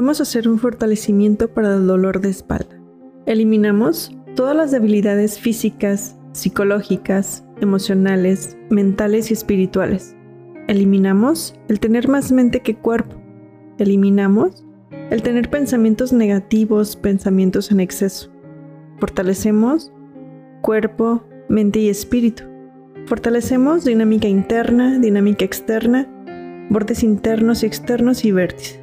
Vamos a hacer un fortalecimiento para el dolor de espalda. Eliminamos todas las debilidades físicas, psicológicas, emocionales, mentales y espirituales. Eliminamos el tener más mente que cuerpo. Eliminamos el tener pensamientos negativos, pensamientos en exceso. Fortalecemos cuerpo, mente y espíritu. Fortalecemos dinámica interna, dinámica externa, bordes internos y externos y vértices.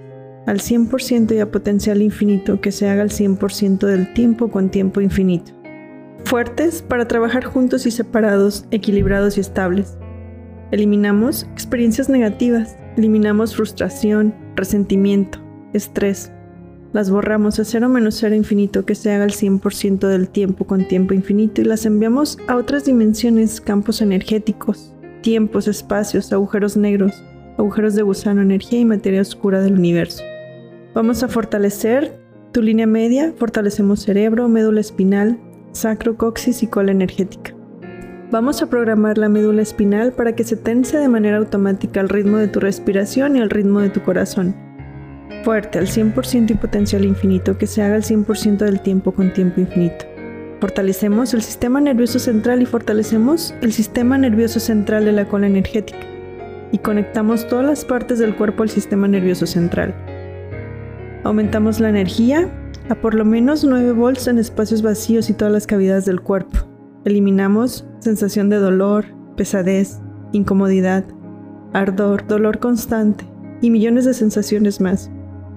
Al 100% y a potencial infinito que se haga al 100% del tiempo con tiempo infinito. Fuertes para trabajar juntos y separados, equilibrados y estables. Eliminamos experiencias negativas, eliminamos frustración, resentimiento, estrés. Las borramos a cero menos cero infinito que se haga el 100% del tiempo con tiempo infinito y las enviamos a otras dimensiones, campos energéticos, tiempos, espacios, agujeros negros, agujeros de gusano, energía y materia oscura del universo. Vamos a fortalecer tu línea media, fortalecemos cerebro, médula espinal, sacro, coxis y cola energética. Vamos a programar la médula espinal para que se tense de manera automática al ritmo de tu respiración y al ritmo de tu corazón fuerte al 100% y potencial infinito que se haga al 100% del tiempo con tiempo infinito. Fortalecemos el sistema nervioso central y fortalecemos el sistema nervioso central de la cola energética y conectamos todas las partes del cuerpo al sistema nervioso central. Aumentamos la energía a por lo menos 9 volts en espacios vacíos y todas las cavidades del cuerpo. Eliminamos sensación de dolor, pesadez, incomodidad, ardor, dolor constante y millones de sensaciones más.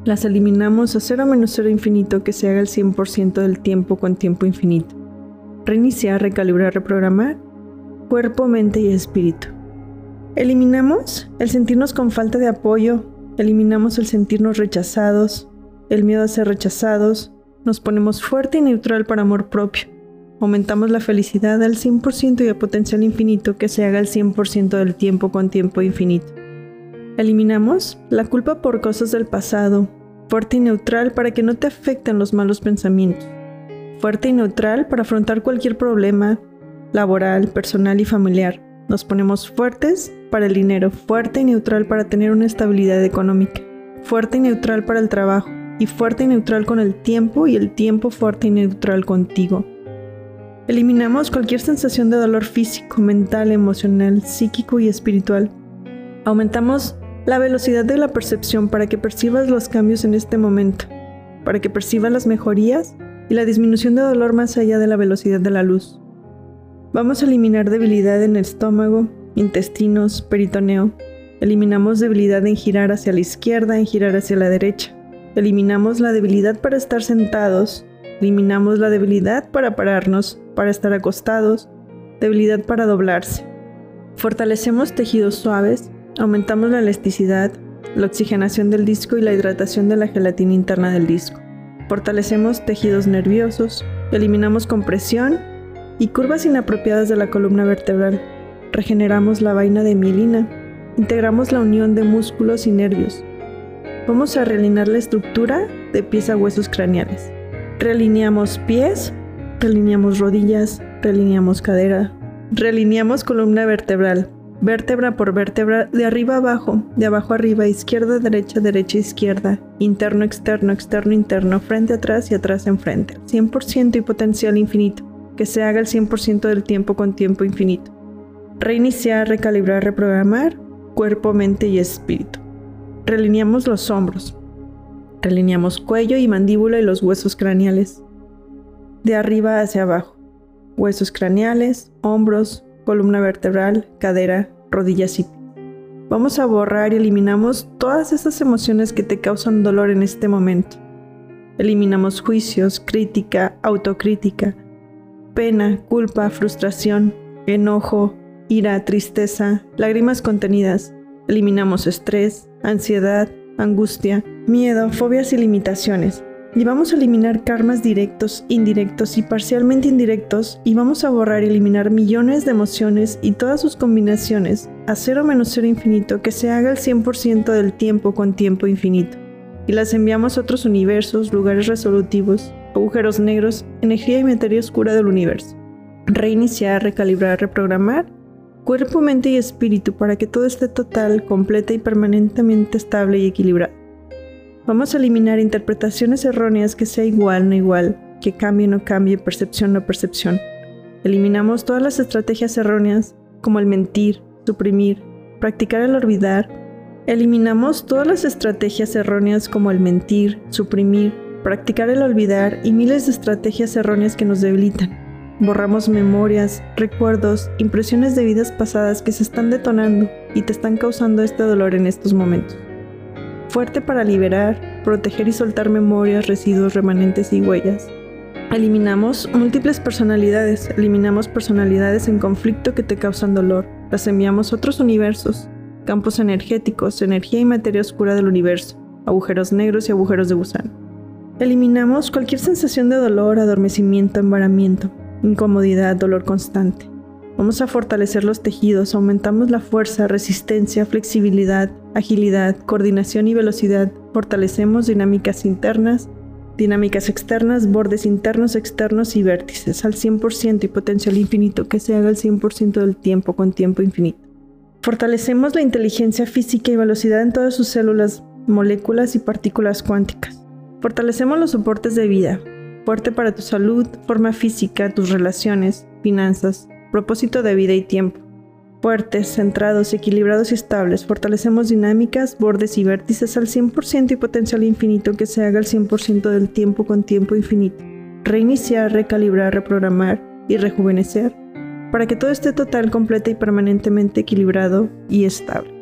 Las eliminamos a cero menos cero infinito que se haga el 100% del tiempo con tiempo infinito. Reiniciar, recalibrar, reprogramar. Cuerpo, mente y espíritu. Eliminamos el sentirnos con falta de apoyo, eliminamos el sentirnos rechazados, el miedo a ser rechazados, nos ponemos fuerte y neutral para amor propio. Aumentamos la felicidad al 100% y a potencial infinito que se haga el 100% del tiempo con tiempo infinito. Eliminamos la culpa por cosas del pasado, fuerte y neutral para que no te afecten los malos pensamientos, fuerte y neutral para afrontar cualquier problema laboral, personal y familiar. Nos ponemos fuertes para el dinero, fuerte y neutral para tener una estabilidad económica, fuerte y neutral para el trabajo y fuerte y neutral con el tiempo y el tiempo fuerte y neutral contigo. Eliminamos cualquier sensación de dolor físico, mental, emocional, psíquico y espiritual. Aumentamos la velocidad de la percepción para que percibas los cambios en este momento, para que percibas las mejorías y la disminución de dolor más allá de la velocidad de la luz. Vamos a eliminar debilidad en el estómago, intestinos, peritoneo. Eliminamos debilidad en girar hacia la izquierda, en girar hacia la derecha. Eliminamos la debilidad para estar sentados. Eliminamos la debilidad para pararnos, para estar acostados. Debilidad para doblarse. Fortalecemos tejidos suaves, Aumentamos la elasticidad, la oxigenación del disco y la hidratación de la gelatina interna del disco. Fortalecemos tejidos nerviosos, eliminamos compresión y curvas inapropiadas de la columna vertebral. Regeneramos la vaina de mielina, integramos la unión de músculos y nervios. Vamos a realinear la estructura de pies a huesos craneales. Realineamos pies, realineamos rodillas, realineamos cadera, realineamos columna vertebral, vértebra por vértebra, de arriba abajo, de abajo arriba, izquierda, derecha, derecha, izquierda, interno, externo, externo, interno, frente, atrás y atrás, enfrente. 100% y potencial infinito, que se haga el 100% del tiempo con tiempo infinito. Reiniciar, recalibrar, reprogramar, cuerpo, mente y espíritu. Relineamos los hombros. Relineamos cuello y mandíbula y los huesos craneales. De arriba hacia abajo. Huesos craneales, hombros, columna vertebral, cadera, rodillas y Vamos a borrar y eliminamos todas esas emociones que te causan dolor en este momento. Eliminamos juicios, crítica, autocrítica, pena, culpa, frustración, enojo, ira, tristeza, lágrimas contenidas. Eliminamos estrés, ansiedad, angustia, miedo, fobias y limitaciones. Y vamos a eliminar karmas directos, indirectos y parcialmente indirectos y vamos a borrar y eliminar millones de emociones y todas sus combinaciones a cero menos cero infinito que se haga el 100% del tiempo con tiempo infinito. Y las enviamos a otros universos, lugares resolutivos, agujeros negros, energía y materia oscura del universo. Reiniciar, recalibrar, reprogramar cuerpo, mente y espíritu para que todo esté total, completa y permanentemente estable y equilibrado. Vamos a eliminar interpretaciones erróneas que sea igual, no igual, que cambie, no cambie, percepción, no percepción. Eliminamos todas las estrategias erróneas como el mentir, suprimir, practicar el olvidar. Eliminamos todas las estrategias erróneas como el mentir, suprimir, practicar el olvidar y miles de estrategias erróneas que nos debilitan. Borramos memorias, recuerdos, impresiones de vidas pasadas que se están detonando y te están causando este dolor en estos momentos. Fuerte para liberar, proteger y soltar memorias, residuos, remanentes y huellas. Eliminamos múltiples personalidades, eliminamos personalidades en conflicto que te causan dolor, las enviamos a otros universos, campos energéticos, energía y materia oscura del universo, agujeros negros y agujeros de gusano. Eliminamos cualquier sensación de dolor, adormecimiento, embaramiento, incomodidad, dolor constante. Vamos a fortalecer los tejidos, aumentamos la fuerza, resistencia, flexibilidad, agilidad, coordinación y velocidad, fortalecemos dinámicas internas, dinámicas externas, bordes internos, externos y vértices al 100% y potencial infinito que se haga al 100% del tiempo con tiempo infinito. Fortalecemos la inteligencia física y velocidad en todas sus células, moléculas y partículas cuánticas. Fortalecemos los soportes de vida, fuerte para tu salud, forma física, tus relaciones, finanzas, propósito de vida y tiempo fuertes, centrados, equilibrados y estables. Fortalecemos dinámicas, bordes y vértices al 100% y potencial infinito que se haga al 100% del tiempo con tiempo infinito. Reiniciar, recalibrar, reprogramar y rejuvenecer para que todo esté total, completa y permanentemente equilibrado y estable.